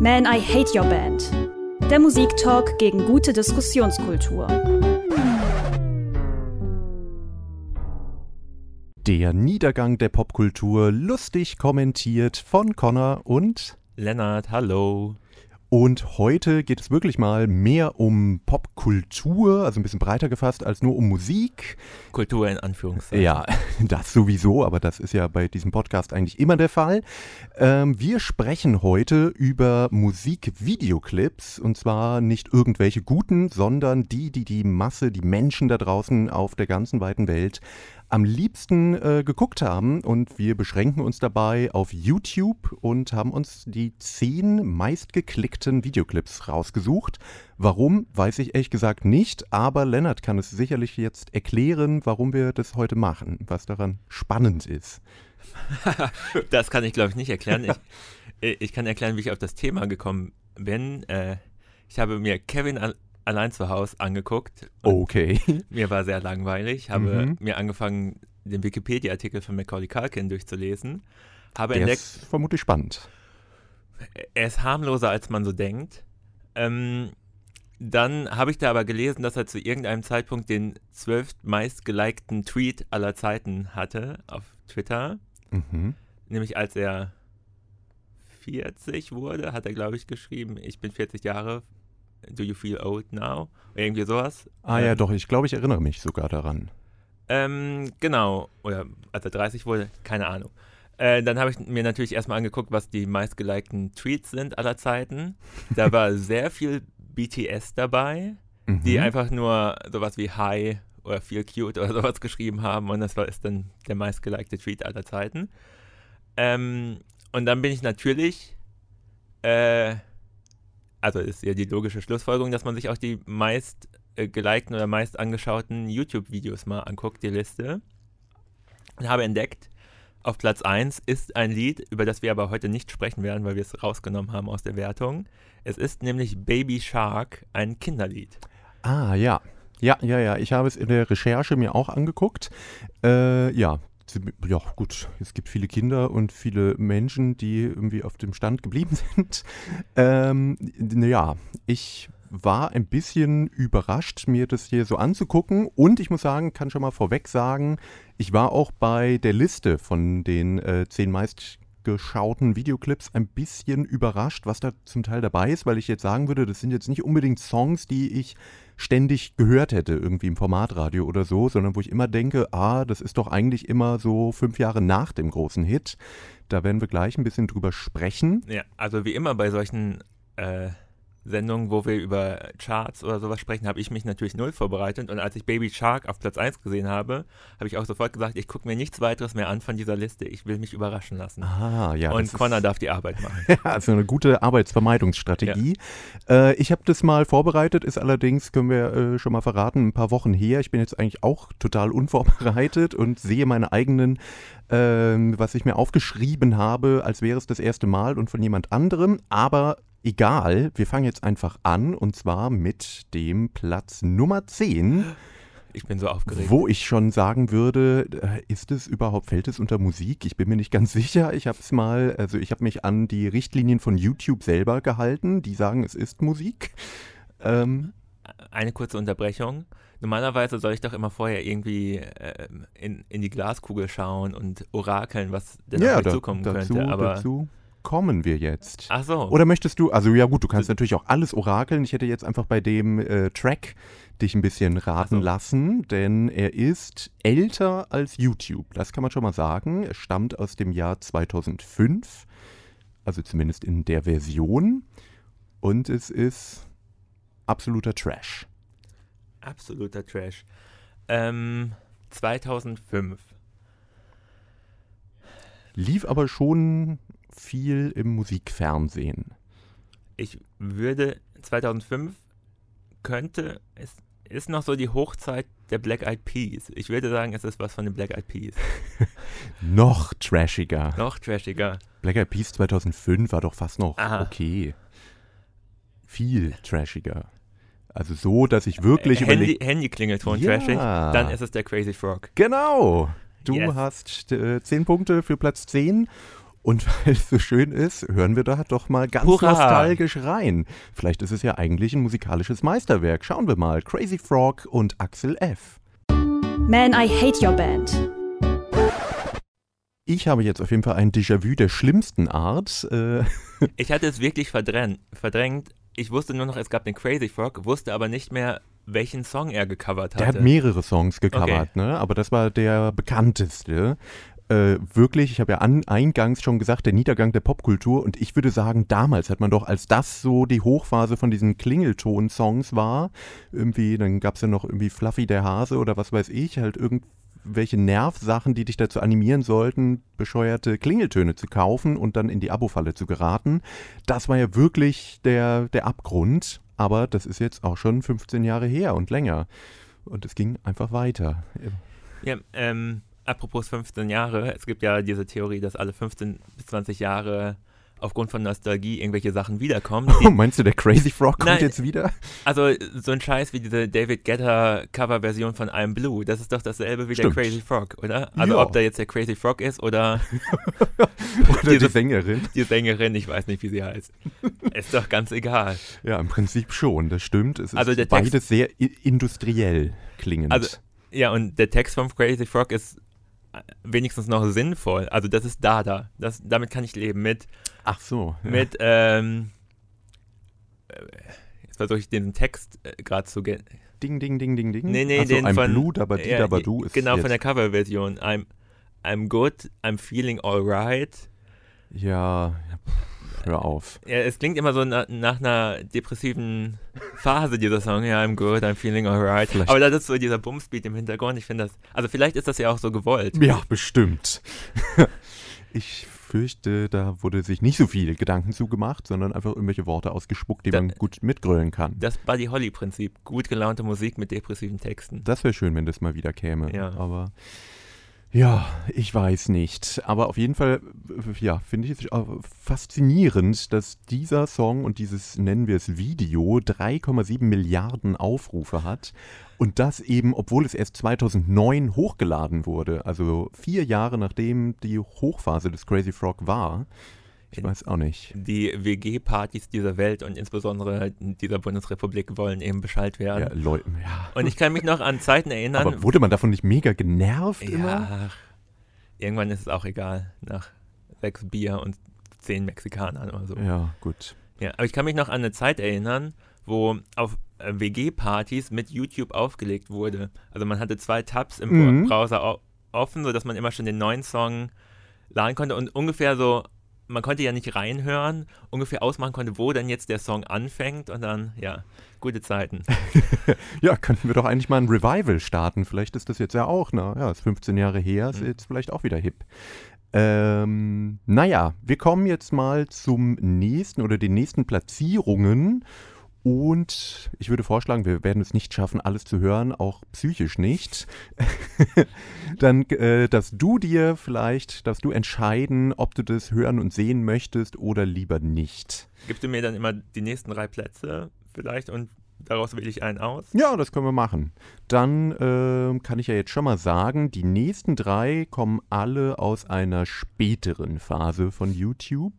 Man, I Hate Your Band. Der Musiktalk gegen gute Diskussionskultur. Der Niedergang der Popkultur, lustig kommentiert von Connor und Lennart, hallo. Und heute geht es wirklich mal mehr um Popkultur, also ein bisschen breiter gefasst als nur um Musik. Kultur in Anführungszeichen. Ja, das sowieso, aber das ist ja bei diesem Podcast eigentlich immer der Fall. Ähm, wir sprechen heute über Musikvideoclips und zwar nicht irgendwelche guten, sondern die, die die Masse, die Menschen da draußen auf der ganzen weiten Welt am liebsten äh, geguckt haben. Und wir beschränken uns dabei auf YouTube und haben uns die zehn meistgeklickten Videoclips rausgesucht. Warum, weiß ich ehrlich gesagt nicht, aber Lennart kann es sicherlich jetzt erklären, warum wir das heute machen, was daran spannend ist. das kann ich, glaube ich, nicht erklären. Ich, ich, kann erklären, wie ich auf das Thema gekommen bin. Äh, ich habe mir Kevin allein zu Hause angeguckt. Okay. Mir war sehr langweilig. Habe mhm. mir angefangen, den Wikipedia-Artikel von Macaulay Culkin durchzulesen. Habe Der entdeckt. Ist vermutlich spannend. Er ist harmloser, als man so denkt. Ähm, dann habe ich da aber gelesen, dass er zu irgendeinem Zeitpunkt den zwölf meistgelikten Tweet aller Zeiten hatte auf Twitter. Mhm. Nämlich als er 40 wurde, hat er, glaube ich, geschrieben, ich bin 40 Jahre, Do You Feel Old Now? Irgendwie sowas. Ah ähm, ja, doch, ich glaube, ich erinnere mich sogar daran. Ähm, genau. Oder als er 30 wurde, keine Ahnung. Äh, dann habe ich mir natürlich erstmal angeguckt, was die meistgelikten Tweets sind aller Zeiten. Da war sehr viel BTS dabei, mhm. die einfach nur sowas wie Hi oder Feel Cute oder sowas geschrieben haben und das war ist dann der meistgelikte Tweet aller Zeiten. Ähm, und dann bin ich natürlich äh, also ist ja die logische Schlussfolgerung, dass man sich auch die meist äh, gelikten oder meist angeschauten YouTube-Videos mal anguckt, die Liste. Und habe entdeckt, auf Platz 1 ist ein Lied, über das wir aber heute nicht sprechen werden, weil wir es rausgenommen haben aus der Wertung. Es ist nämlich Baby Shark, ein Kinderlied. Ah, ja. Ja, ja, ja. Ich habe es in der Recherche mir auch angeguckt. Äh, ja, ja gut, es gibt viele Kinder und viele Menschen, die irgendwie auf dem Stand geblieben sind. Ähm, ja, ich war ein bisschen überrascht, mir das hier so anzugucken. Und ich muss sagen, kann schon mal vorweg sagen, ich war auch bei der Liste von den äh, zehn meistgeschauten Videoclips ein bisschen überrascht, was da zum Teil dabei ist, weil ich jetzt sagen würde, das sind jetzt nicht unbedingt Songs, die ich ständig gehört hätte, irgendwie im Formatradio oder so, sondern wo ich immer denke, ah, das ist doch eigentlich immer so fünf Jahre nach dem großen Hit. Da werden wir gleich ein bisschen drüber sprechen. Ja, also wie immer bei solchen äh, Sendungen, wo wir über Charts oder sowas sprechen, habe ich mich natürlich null vorbereitet. Und als ich Baby Shark auf Platz 1 gesehen habe, habe ich auch sofort gesagt, ich gucke mir nichts weiteres mehr an von dieser Liste. Ich will mich überraschen lassen. Ah, ja. Und Connor darf die Arbeit machen. ja, also eine gute Arbeitsvermeidungsstrategie. Ja. Äh, ich habe das mal vorbereitet, ist allerdings, können wir äh, schon mal verraten, ein paar Wochen her. Ich bin jetzt eigentlich auch total unvorbereitet und sehe meine eigenen ähm, was ich mir aufgeschrieben habe, als wäre es das erste Mal und von jemand anderem. Aber egal, wir fangen jetzt einfach an und zwar mit dem Platz Nummer 10. Ich bin so aufgeregt. Wo ich schon sagen würde, äh, ist es überhaupt, fällt es unter Musik? Ich bin mir nicht ganz sicher. Ich habe es mal, also ich habe mich an die Richtlinien von YouTube selber gehalten. Die sagen, es ist Musik. Ähm, Eine kurze Unterbrechung. Normalerweise soll ich doch immer vorher irgendwie äh, in, in die Glaskugel schauen und orakeln, was denn ja, auf mich zukommen dazu, könnte. Aber dazu kommen wir jetzt. Ach so. Oder möchtest du, also ja gut, du kannst natürlich auch alles orakeln. Ich hätte jetzt einfach bei dem äh, Track dich ein bisschen raten so. lassen, denn er ist älter als YouTube. Das kann man schon mal sagen. Er stammt aus dem Jahr 2005, also zumindest in der Version. Und es ist absoluter Trash. Absoluter Trash. Ähm, 2005. Lief aber schon viel im Musikfernsehen? Ich würde 2005 könnte es ist noch so die Hochzeit der Black Eyed Peas. Ich würde sagen, es ist was von den Black Eyed Peas. noch trashiger. Noch trashiger. Black Eyed Peas 2005 war doch fast noch Aha. okay. Viel trashiger. Also so, dass ich wirklich äh, Handy, Handy Klingelton ja. trashig, dann ist es der Crazy Frog. Genau. Du yes. hast äh, 10 Punkte für Platz 10 Und weil es so schön ist, hören wir da doch mal ganz Hurra! nostalgisch rein. Vielleicht ist es ja eigentlich ein musikalisches Meisterwerk. Schauen wir mal. Crazy Frog und Axel F. Man, I hate your band. Ich habe jetzt auf jeden Fall ein Déjà-vu der schlimmsten Art. Äh, Ich hatte es wirklich verdrängt, verdrängt. Ich wusste nur noch, es gab den Crazy Frog, wusste aber nicht mehr, welchen Song er gecovert hatte. Der hat mehrere Songs gecovert, ne? aber das war der bekannteste. Äh, wirklich, ich habe ja an, eingangs schon gesagt, der Niedergang der Popkultur und ich würde sagen, damals hat man doch, als das so die Hochphase von diesen Klingelton-Songs war, irgendwie, dann gab es ja noch irgendwie Fluffy der Hase oder was weiß ich, halt irgendwelche Nervsachen, die dich dazu animieren sollten, bescheuerte Klingeltöne zu kaufen und dann in die Abo-Falle zu geraten. Das war ja wirklich der, der Abgrund, aber das ist jetzt auch schon 15 Jahre her und länger. Und es ging einfach weiter. Ja, ähm, apropos 15 Jahre, es gibt ja diese Theorie, dass alle 15 bis 20 Jahre aufgrund von Nostalgie irgendwelche Sachen wiederkommen. Oh, meinst du, der Crazy Frog kommt Nein. jetzt wieder? Also so ein Scheiß wie diese David Guetta Coverversion von I'm Blue, das ist doch dasselbe wie Stimmt. der Crazy Frog, oder? Also Ja. ob da jetzt der Crazy Frog ist oder Oder die Dieses- Sängerin? die Sängerin, ich weiß nicht, wie sie heißt. ist doch ganz egal. Ja, im Prinzip schon, das stimmt. Es ist Also der Text- beides sehr industriell klingend. Also- Ja, und der Text vom Crazy Frog ist wenigstens noch sinnvoll. Also das ist Dada. Das, damit kann ich leben. Mit, Ach so. Ja. mit ähm, äh, jetzt versuche ich den Text äh, gerade zu ge Ding, ding, ding, ding, ding. Nee, nee, Ach so, den von- Blue, aber die, Ja, aber du ist Genau, jetzt, von der Coverversion. I'm, I'm good, I'm feeling alright. Ja, hör auf. Ja, es klingt immer so na, nach einer depressiven Phase, dieser Song. Ja, I'm good, I'm feeling alright. Vielleicht- Aber das ist so dieser Bumsbeat im Hintergrund. Ich finde das, also vielleicht ist das ja auch so gewollt. Ja, bestimmt. ich fürchte, da wurde sich nicht so viel Gedanken zugemacht, sondern einfach irgendwelche Worte ausgespuckt, die Da- man gut mitgrölen kann. Das Buddy Holly-Prinzip. Gut gelaunte Musik mit depressiven Texten. Das wäre schön, wenn das mal wieder käme. Ja. Aber ja, ich weiß nicht. Aber auf jeden Fall, äh, ja, finde ich es auch faszinierend, dass dieser Song und dieses, nennen wir es Video, 3,7 Milliarden Aufrufe hat. Und das eben, obwohl es erst 2009 hochgeladen wurde. Also vier Jahre nachdem die Hochphase des Crazy Frog war. Ich weiß auch nicht. Die WG-Partys dieser Welt und insbesondere dieser Bundesrepublik wollen eben Bescheid werden. Ja, Leute, ja. Und ich kann mich noch an Zeiten erinnern. Aber wurde man davon nicht mega genervt immer? ja, ach, irgendwann ist es auch egal. Nach sechs Bier und zehn Mexikanern oder so. Ja, gut. Ja, aber ich kann mich noch an eine Zeit erinnern, wo auf äh, WG-Partys mit YouTube aufgelegt wurde. Also man hatte zwei Tabs im Mhm. Browser offen, sodass man immer schon den neuen Song laden konnte und ungefähr so, man konnte ja nicht reinhören, ungefähr ausmachen konnte, wo denn jetzt der Song anfängt und dann, ja, gute Zeiten. Ja, könnten wir doch eigentlich mal ein Revival starten. Vielleicht ist das jetzt ja auch, na, ja, ist 15 Jahre her, ist Mhm. jetzt vielleicht auch wieder hip. Ähm, naja, wir kommen jetzt mal zum nächsten oder den nächsten Platzierungen. Und ich würde vorschlagen, wir werden es nicht schaffen, alles zu hören, auch psychisch nicht. Dann, äh, dass du dir vielleicht, dass du entscheiden, ob du das hören und sehen möchtest oder lieber nicht. Gibst du mir dann immer die nächsten drei Plätze vielleicht und daraus wähle ich einen aus? Ja, das können wir machen. Dann ähm, kann ich ja jetzt schon mal sagen, die nächsten drei kommen alle aus einer späteren Phase von YouTube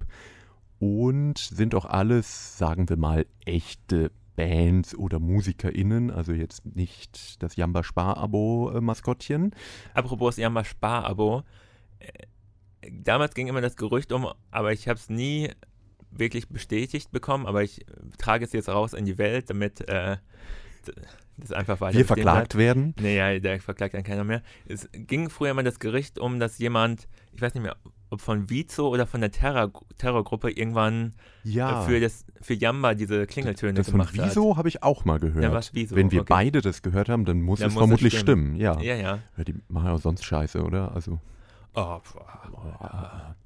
und sind auch alles, sagen wir mal, echte Bands oder MusikerInnen, also jetzt nicht das Jamba Spar-Abo-Maskottchen. Apropos Yamba Spar-Abo. äh, Damals ging immer das Gerücht um, aber ich habe es nie wirklich bestätigt bekommen, aber ich äh, trage es jetzt raus in die Welt, damit äh, das einfach weiter Wir verklagt werden. bleibt. Nee, ja, da verklagt dann keiner mehr. Es ging früher immer das Gerücht um, dass jemand, ich weiß nicht mehr, ob von Vizo oder von der Terror Terrorgruppe irgendwann Ja, äh, für, das, für Yamba diese Klingeltöne das von gemacht Wieso habe ich auch mal gehört. Ja, was Wieso? Wenn wir Okay. beide das gehört haben, dann muss Dann es muss es vermutlich stimmen. stimmen. Ja. Ja, ja. ja, die machen ja auch sonst Scheiße, oder? Also Oh, boah.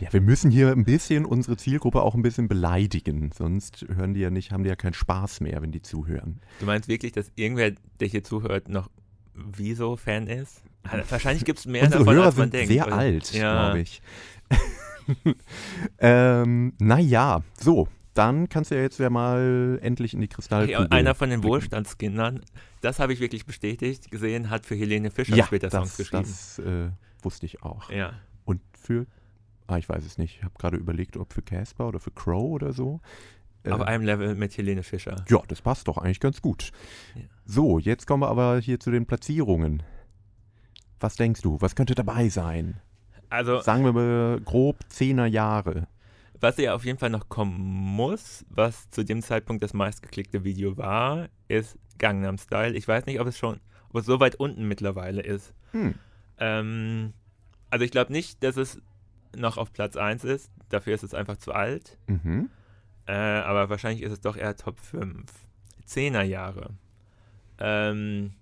Ja, wir müssen hier ein bisschen unsere Zielgruppe auch ein bisschen beleidigen, sonst hören die ja nicht, haben die ja keinen Spaß mehr, wenn die zuhören. Du meinst wirklich, dass irgendwer, der hier zuhört, noch Wieso-Fan ist? Wahrscheinlich gibt es mehr Unsere davon, Hörer als man sind denkt. sehr oder? alt, Ja. glaube ich. ähm, naja, so, dann kannst du ja jetzt ja mal endlich in die Okay, Kristallkugel. einer von den blicken. Wohlstandskindern, das habe ich wirklich bestätigt gesehen, hat für Helene Fischer Ja, später Songs das, geschrieben. das äh, wusste ich auch. Ja. Und für ah, ich weiß es nicht. Ich habe gerade überlegt, ob für Casper oder für Crow oder so. Auf Äh, einem Level mit Helene Fischer. ja, das passt doch eigentlich ganz gut. Ja. So, jetzt kommen wir aber hier zu den Platzierungen. Was denkst du? Was könnte dabei sein? Also, Sagen wir mal grob 10er Jahre. was ja auf jeden Fall noch kommen muss, was zu dem Zeitpunkt das meistgeklickte Video war, ist Gangnam Style. Ich weiß nicht, ob es schon, ob es so weit unten mittlerweile ist. Hm. Ähm, also ich glaube nicht, dass es noch auf Platz 1 ist. Dafür ist es einfach zu alt. Mhm. Äh, aber wahrscheinlich ist es doch eher Top 5. 10er Jahre. Ähm,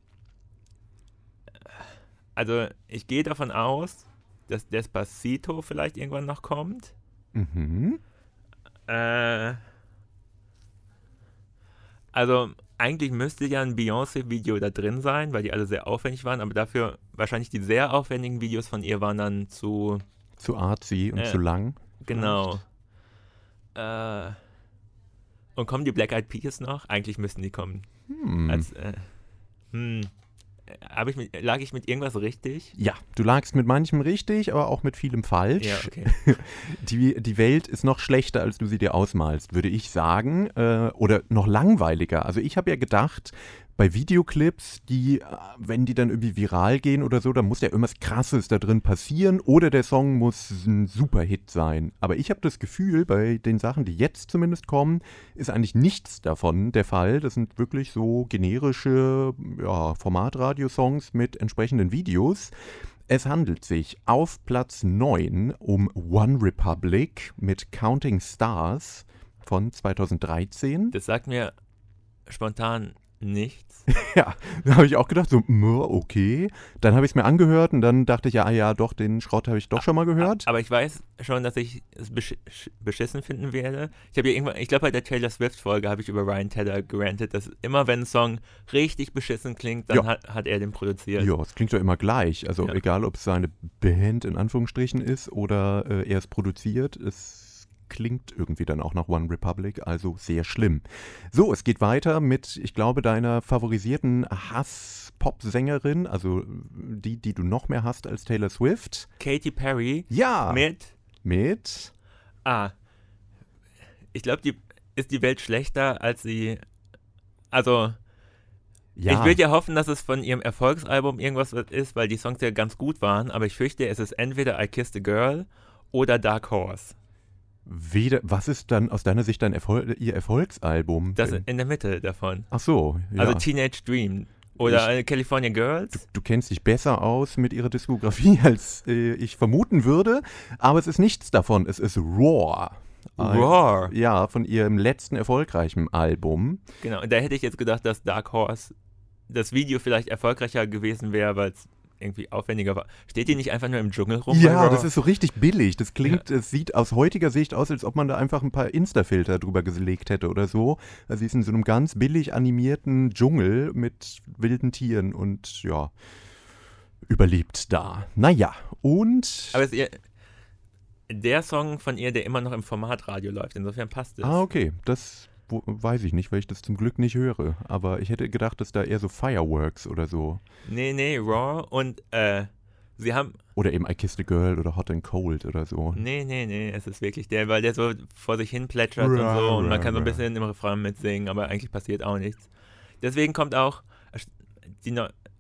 also ich gehe davon aus, dass Despacito vielleicht irgendwann noch kommt. Mhm. Äh, also eigentlich müsste ja ein Beyoncé-Video da drin sein, weil die alle sehr aufwendig waren, aber dafür wahrscheinlich die sehr aufwendigen Videos von ihr waren dann zu, Zu artsy und Äh. zu lang. genau. Äh, und kommen die Black Eyed Peas noch? Eigentlich müssten die kommen. Hm. Als, äh, hm, hab ich mit, lag ich mit irgendwas richtig? ja, du lagst mit manchem richtig, aber auch mit vielem falsch. Ja, okay. Die, die Welt ist noch schlechter, als du sie dir ausmalst, würde ich sagen. Äh, oder noch langweiliger. Also ich habe ja gedacht, bei Videoclips, die, äh, wenn die dann irgendwie viral gehen oder so, dann muss ja irgendwas Krasses da drin passieren oder der Song muss ein Superhit sein. Aber ich habe das Gefühl, bei den Sachen, die jetzt zumindest kommen, ist eigentlich nichts davon der Fall. Das sind wirklich so generische ja, Formatradiosongs mit entsprechenden Videos. Es handelt sich auf Platz 9 um One Republic mit Counting Stars von 2013. Das sagt mir spontan nichts. Ja, da habe ich auch gedacht, so, okay. Dann habe ich es mir angehört und dann dachte ich, ja, ah ja, doch, den Schrott habe ich doch schon mal gehört. Aber ich weiß schon, dass ich es besch beschissen finden werde. Ich habe ja irgendwann, ich glaube bei der Taylor Swift-Folge habe ich über Ryan Tedder gerantet, dass immer wenn ein Song richtig beschissen klingt, dann Ja. hat, hat er den produziert. Ja, es klingt doch immer gleich. Also Ja. egal, ob es seine Band in Anführungsstrichen ist oder äh, er es produziert, es klingt irgendwie dann auch nach One Republic, also sehr schlimm. So, es geht weiter mit, ich glaube, deiner favorisierten Hass-Pop-Sängerin, also die, die du noch mehr hast als Taylor Swift. Katy Perry Ja, mit, mit ah, ich glaube, die ist die Welt schlechter, als sie, also ja, ich würde ja hoffen, dass es von ihrem Erfolgsalbum irgendwas ist, weil die Songs ja ganz gut waren, aber ich fürchte, es ist entweder I Kissed a Girl oder Dark Horse. Weder, was ist dann aus deiner Sicht dein Erfol ihr Erfolgsalbum? Das in der Mitte davon. Ach so, ja. Also Teenage Dream oder äh, California Girls. Du kennst dich besser aus mit ihrer Diskografie, als äh, ich vermuten würde. Aber es ist nichts davon. Es ist Roar. Ein- Roar. Ja, von ihrem letzten erfolgreichen Album. Genau, und da hätte ich jetzt gedacht, dass Dark Horse das Video vielleicht erfolgreicher gewesen wäre, weil es irgendwie aufwendiger war. Steht die nicht einfach nur im Dschungel rum? Ja, das ist so richtig billig. Das klingt, es sieht aus heutiger Sicht aus, als ob man da einfach ein paar Insta-Filter drüber gelegt hätte oder so. Also sie ist in so einem ganz billig animierten Dschungel mit wilden Tieren und ja, überlebt da. Naja, und. Aber es ist ihr, der Song von ihr, der immer noch im Formatradio läuft, insofern passt es. Ah, okay. Das weiß ich nicht, weil ich das zum Glück nicht höre. Aber ich hätte gedacht, dass da eher so Fireworks oder so. Nee, nee, Raw und äh, sie haben, Oder eben I Kissed a Girl oder Hot and Cold oder so. nee, nee, nee, es ist wirklich der, weil der so vor sich hin plätschert und so und man kann so ein bisschen im Refrain mitsingen, aber eigentlich passiert auch nichts. Deswegen kommt auch die,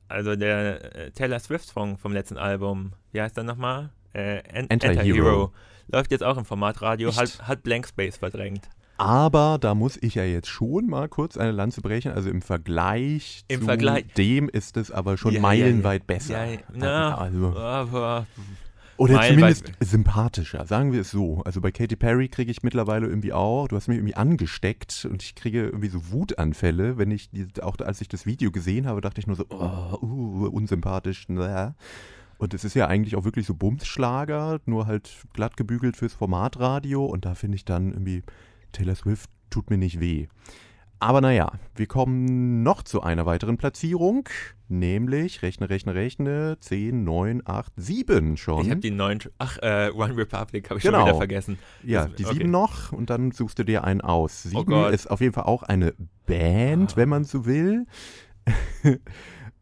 also der äh, Taylor Swift-Song vom letzten Album, wie heißt der nochmal? Äh, An- Anti-Hero. Anti-Hero. Läuft jetzt auch im Formatradio, Echt? hat, hat Blank Space verdrängt. Aber da muss ich ja jetzt schon mal kurz eine Lanze brechen. Also im Vergleich Im zu Vergleich- dem ist es aber schon Ja, meilenweit ja. besser. Ja, ja. Na, also, aber oder zumindest sympathischer, sagen wir es so. Also bei Katy Perry kriege ich mittlerweile irgendwie auch, du hast mich irgendwie angesteckt und ich kriege irgendwie so Wutanfälle, wenn ich, die, auch als ich das Video gesehen habe, dachte ich nur so, oh, uh, unsympathisch. Bäh. Und es ist ja eigentlich auch wirklich so Bumsschlager, nur halt glatt gebügelt fürs Formatradio und da finde ich dann irgendwie, Taylor Swift tut mir nicht weh. Aber naja, wir kommen noch zu einer weiteren Platzierung, nämlich, rechne, rechne, rechne, 10, 9, 8, 7 schon. ich habe die neuen, ach, äh, One Republic habe ich Genau. schon wieder vergessen. Ja, Das- die okay. sieben noch und dann suchst du dir einen aus. Sieben Gott. ist auf jeden Fall auch eine Band, Ah. wenn man so will.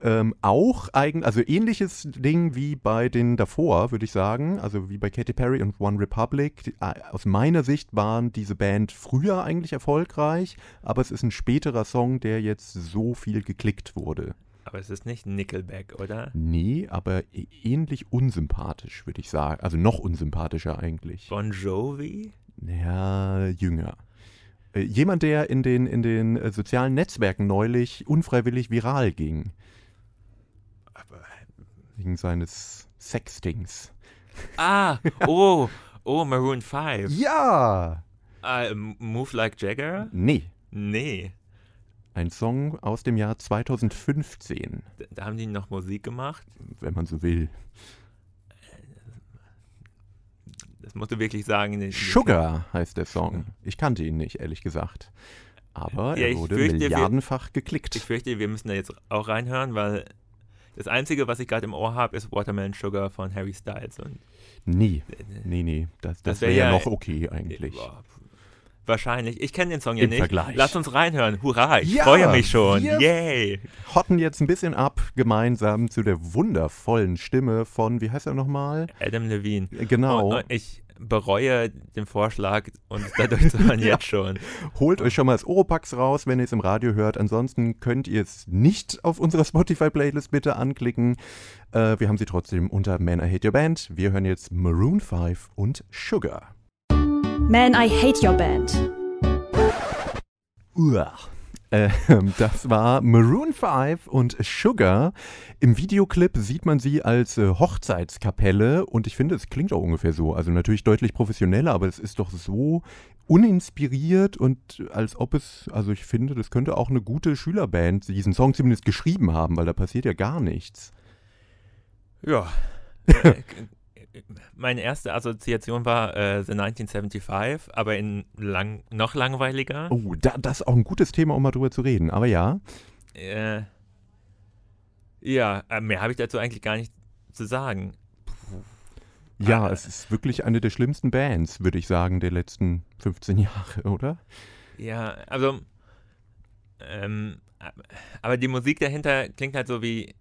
Ähm, auch eigen, also ähnliches Ding wie bei den davor, würde ich sagen. Also wie bei Katy Perry und One Republic. Die, äh, aus meiner Sicht waren diese Band früher eigentlich erfolgreich, aber es ist ein späterer Song, der jetzt so viel geklickt wurde. Aber es ist nicht Nickelback, oder? Nee, aber ähnlich unsympathisch, würde ich sagen. Also noch unsympathischer eigentlich. Bon Jovi? Ja, jünger. Äh, Jemand, der in den, in den äh, sozialen Netzwerken neulich unfreiwillig viral ging. Wegen seines Sextings. Ah, oh, oh, Maroon 5. Ja! Ah, Move Like Jagger? Nee, Nee. ein Song aus dem Jahr 2015, Da, da haben die noch Musik gemacht. wenn man so will. Das musst du wirklich sagen. Sugar heißt der Song. Ich kannte ihn nicht, ehrlich gesagt. Aber Ja, er ich wurde fürchte, wir- milliardenfach Ich geklickt. fürchte, wir müssen da jetzt auch reinhören, weil das Einzige, was ich gerade im Ohr habe, ist Watermelon Sugar von Harry Styles. Und Nee, äh, nee, nee, das, Das das wär wäre ja ja- noch okay eigentlich. boah, wahrscheinlich. Ich kenne den Song ja Im nicht. Vergleich. Lass uns reinhören. Hurra, ich Ja, freue mich schon. wir- Yay. Hotten jetzt ein bisschen ab, gemeinsam zu der wundervollen Stimme von, wie heißt er nochmal? Adam Levine. Äh, Genau. Und, und ich bereue den Vorschlag, uns dadurch zu hören, Ja. jetzt schon. Holt euch schon mal das Oropax raus, wenn ihr es im Radio hört. Ansonsten könnt ihr es nicht auf unserer Spotify-Playlist bitte anklicken. Äh, wir haben sie trotzdem unter Man I Hate Your Band. Wir hören jetzt Maroon 5 und Sugar. Man, I Hate Your Band. Uah. Ähm, das war Maroon 5 und Sugar. Im Videoclip sieht man sie als äh, Hochzeitskapelle und ich finde, es klingt auch ungefähr so. Also natürlich deutlich professioneller, aber es ist doch so uninspiriert und als ob es, also ich finde, das könnte auch eine gute Schülerband diesen Song zumindest geschrieben haben, weil da passiert ja gar nichts. Ja. Meine erste Assoziation war äh, The 1975, aber in lang, noch langweiliger. Oh, da, das ist auch ein gutes Thema, um mal drüber zu reden. Aber ja, Äh, ja, äh, mehr habe ich dazu eigentlich gar nicht zu sagen. ja, Ah. es ist wirklich eine der schlimmsten Bands, würde ich sagen, der letzten 15 Jahre, oder? Ja, also, ähm, aber die Musik dahinter klingt halt so wie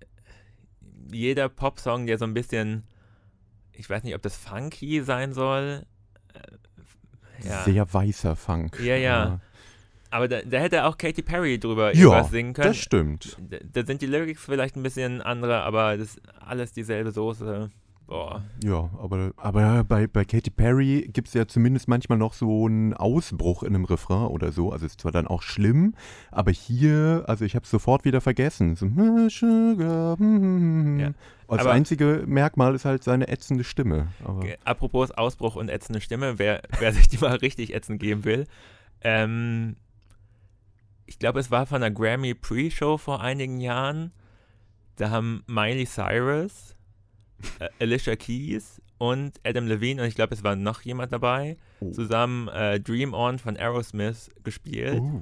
jeder Popsong, der so ein bisschen, ich weiß nicht, ob das funky sein soll. Äh, Ja, Sehr weißer Funk. Ja, ja. aber da, da hätte auch Katy Perry drüber Ja, irgendwas singen können. Das stimmt. Da, da sind die Lyrics vielleicht ein bisschen andere, aber das ist alles dieselbe Soße. Boah. Ja, aber, aber bei, bei Katy Perry gibt es ja zumindest manchmal noch so einen Ausbruch in einem Refrain oder so. Also ist zwar dann auch schlimm, aber hier, also ich habe es sofort wieder vergessen. So, "Hm, Sugar, hm." Ja, Das aber- einzige Merkmal ist halt seine ätzende Stimme. Aber, Apropos Ausbruch und ätzende Stimme, wer, wer sich die mal richtig ätzend geben will. Ähm, ich glaube, es war von der Grammy Pre-Show vor einigen Jahren. Da haben Miley Cyrus, äh, Alicia Keys und Adam Levine, und ich glaube, es war noch jemand dabei, Oh. zusammen äh, Dream On von Aerosmith gespielt. Oh,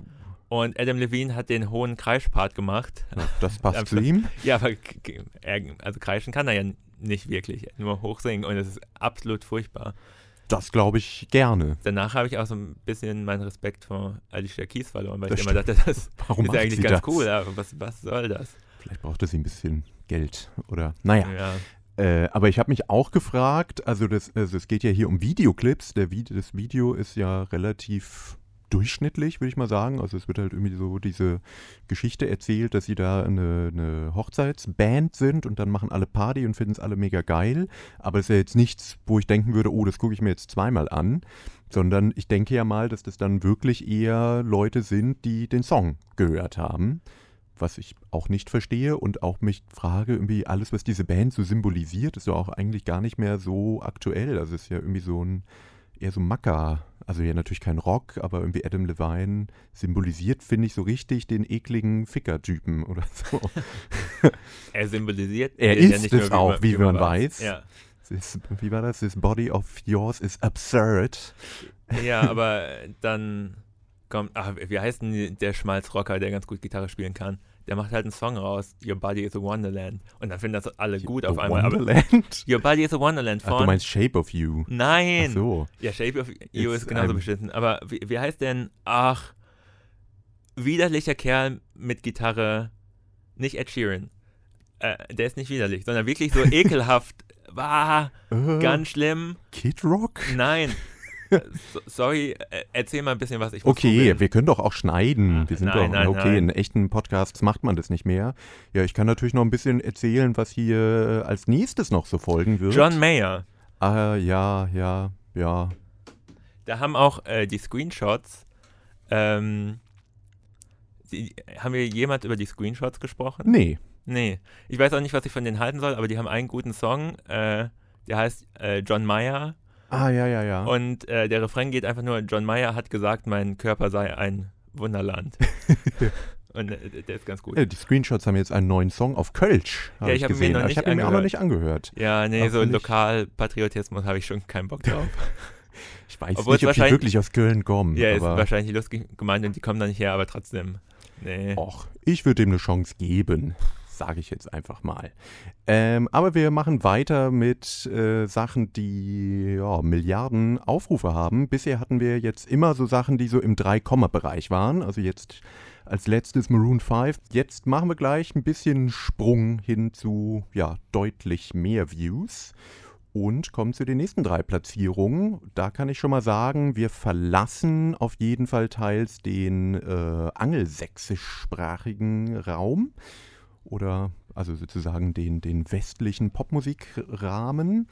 Und Adam Levine hat den hohen Kreischpart gemacht. ja, das passt zu ihm. Ja, aber er, also kreischen kann er ja nicht wirklich, nur hochsingen und es ist absolut furchtbar. Das glaube ich gerne. Danach habe ich auch so ein bisschen meinen Respekt vor Alicia Keys verloren, weil Das ich immer dachte, das Warum ist eigentlich ganz das? cool, aber was, was soll das? Vielleicht brauchte sie ein bisschen Geld oder, naja. Ja. Äh, aber ich habe mich auch gefragt, also, das, also es geht ja hier um Videoclips. Der Vide das Video ist ja relativ durchschnittlich, würde ich mal sagen. Also es wird halt irgendwie so diese Geschichte erzählt, dass sie da eine, eine Hochzeitsband sind und dann machen alle Party und finden es alle mega geil. Aber es ist ja jetzt nichts, wo ich denken würde, oh, das gucke ich mir jetzt zweimal an. Sondern ich denke ja mal, dass das dann wirklich eher Leute sind, die den Song gehört haben was ich auch nicht verstehe und auch mich frage, irgendwie alles, was diese Band so symbolisiert, ist ja auch eigentlich gar nicht mehr so aktuell. Also es ist ja irgendwie so ein, eher so Macker, also ja natürlich kein Rock, aber irgendwie Adam Levine symbolisiert, finde ich, so richtig den ekligen Ficker-Typen oder so. Er symbolisiert Er den ist es auch, wie man weiß. Ja. Es ist, wie war das? This body of yours is absurd. ja, aber dann kommt, ach, wie heißt denn der Schmalzrocker, der ganz gut Gitarre spielen kann? Der macht halt einen Song raus, Your Body is a Wonderland. Und dann finden das alle gut auf The einmal. Aber Wonderland? Your Body is a Wonderland Ach, von. du meinst Shape of You. Nein! Ach so. Ja, Shape of You Ist ist genauso ein- beschissen. Aber wie, wie heißt denn, ach, widerlicher Kerl mit Gitarre, nicht Ed Sheeran. Äh, der ist nicht widerlich, sondern wirklich so ekelhaft. War Äh, ganz schlimm. Kid Rock? Nein. Äh, so, sorry, äh, erzähl mal ein bisschen was. Ich muss Okay, googeln. wir können doch auch schneiden. Wir sind nein, doch nein, okay. nein. In echten Podcasts macht man das nicht mehr. Ja, ich kann natürlich noch ein bisschen erzählen, was hier als nächstes noch so folgen wird. John Mayer. Ah, ja, ja, ja. Da haben auch äh, die Screenshots. Ähm, die, haben wir jemand über die Screenshots gesprochen? Nee. Nee. Ich weiß auch nicht, was ich von denen halten soll, aber die haben einen guten Song. Äh, der heißt äh, John Mayer. Ah, ja, ja, ja. Und äh, der Refrain geht einfach nur: John Mayer hat gesagt, mein Körper sei ein Wunderland. Und äh, der ist ganz gut. Ja, die Screenshots haben jetzt einen neuen Song auf Kölsch. Hab Ja, ich hab ihn mir noch ich nicht habe ihn mir auch noch nicht angehört. Ja, nee, Ach, so. Lokalpatriotismus habe ich schon keinen Bock drauf. Ich weiß Obwohl nicht, ob die wirklich aus Köln kommen. ja, ist wahrscheinlich lustig gemeint und die kommen da nicht her, aber trotzdem. Nee. Och, ich würde ihm eine Chance geben, sage ich jetzt einfach mal. Ähm, aber wir machen weiter mit äh, Sachen, die ja, Milliarden Aufrufe haben. Bisher hatten wir jetzt immer so Sachen, die so im 3-Komma-Bereich waren. Also jetzt als letztes Maroon 5. Jetzt machen wir gleich ein bisschen Sprung hin zu ja, deutlich mehr Views. Und kommen zu den nächsten drei Platzierungen. Da kann ich schon mal sagen, wir verlassen auf jeden Fall teils den äh, angelsächsischsprachigen Raum oder also sozusagen den, den westlichen Popmusikrahmen.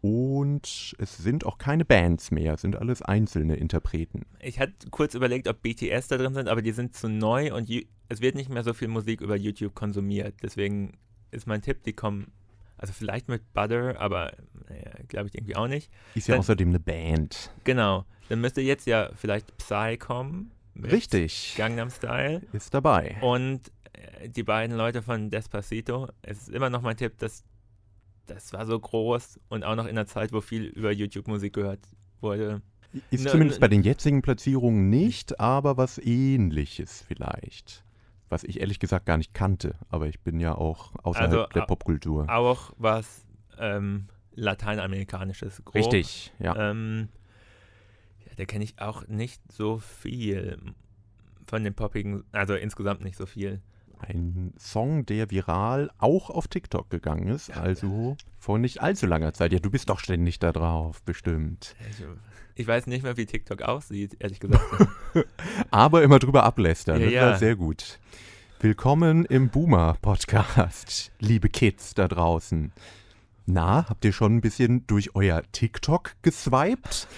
Und es sind auch keine Bands mehr, es sind alles einzelne Interpreten. Ich hatte kurz überlegt, ob BTS da drin sind, aber die sind zu neu und es wird nicht mehr so viel Musik über YouTube konsumiert. Deswegen ist mein Tipp, die kommen, also vielleicht mit Butter, aber naja, glaube ich irgendwie auch nicht. Ist ja Dann- außerdem eine Band. Genau, dann müsste jetzt ja vielleicht Psy kommen. Richtig, Gangnam Style. ist dabei. Und die beiden Leute von Despacito, es ist immer noch mein Tipp, dass das war so groß und auch noch in einer Zeit, wo viel über YouTube-Musik gehört wurde. Ist Ne- zumindest ne- bei den jetzigen Platzierungen nicht, aber was ähnliches vielleicht. Was ich ehrlich gesagt gar nicht kannte, aber ich bin ja auch außerhalb Also, der Popkultur. Auch was ähm, Lateinamerikanisches. Grob. Richtig, ja. Ähm, ja, da kenne ich auch nicht so viel von den poppigen, also insgesamt nicht so viel. Ein Song, der viral auch auf TikTok gegangen ist, also vor nicht allzu langer Zeit. Ja, du bist doch ständig da drauf, bestimmt. Also, ich weiß nicht mehr, wie TikTok aussieht, ehrlich gesagt. Aber immer drüber ablästern, Ja, das ja. war sehr gut. Willkommen im Boomer-Podcast, liebe Kids da draußen. Na, habt ihr schon ein bisschen durch euer TikTok geswiped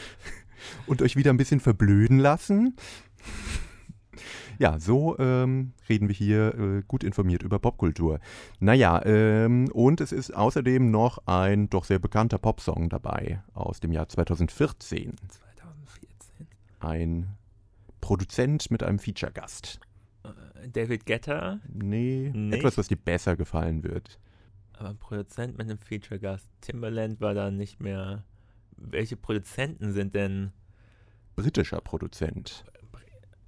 und euch wieder ein bisschen verblöden lassen? Ja, so ähm, reden wir hier äh, gut informiert über Popkultur. Naja, ähm, und es ist außerdem noch ein doch sehr bekannter Popsong dabei aus dem Jahr 2014. 2014. Ein Produzent mit einem Feature-Gast. Äh, David Guetta, Nee, Nicht? etwas, was dir besser gefallen wird. aber Produzent mit einem Feature-Gast. Timbaland war da nicht mehr. Welche Produzenten sind denn? Britischer Produzent.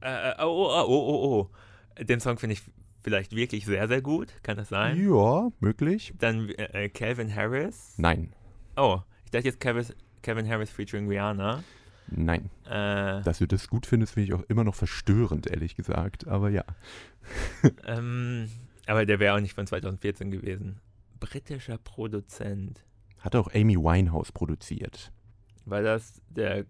Äh, äh, oh, oh, oh, oh, oh. Den Song finde ich vielleicht wirklich sehr, sehr gut. Kann das sein? Ja, möglich. Dann äh, äh, Calvin Harris. Nein, Oh, ich dachte jetzt Kevin, Kevin Harris featuring Rihanna. nein. Äh, Dass du das gut findest, finde ich auch immer noch verstörend, ehrlich gesagt. Aber ja. ähm, aber der wäre auch nicht von 2014 gewesen. Britischer Produzent. Hat auch Amy Winehouse produziert. War das der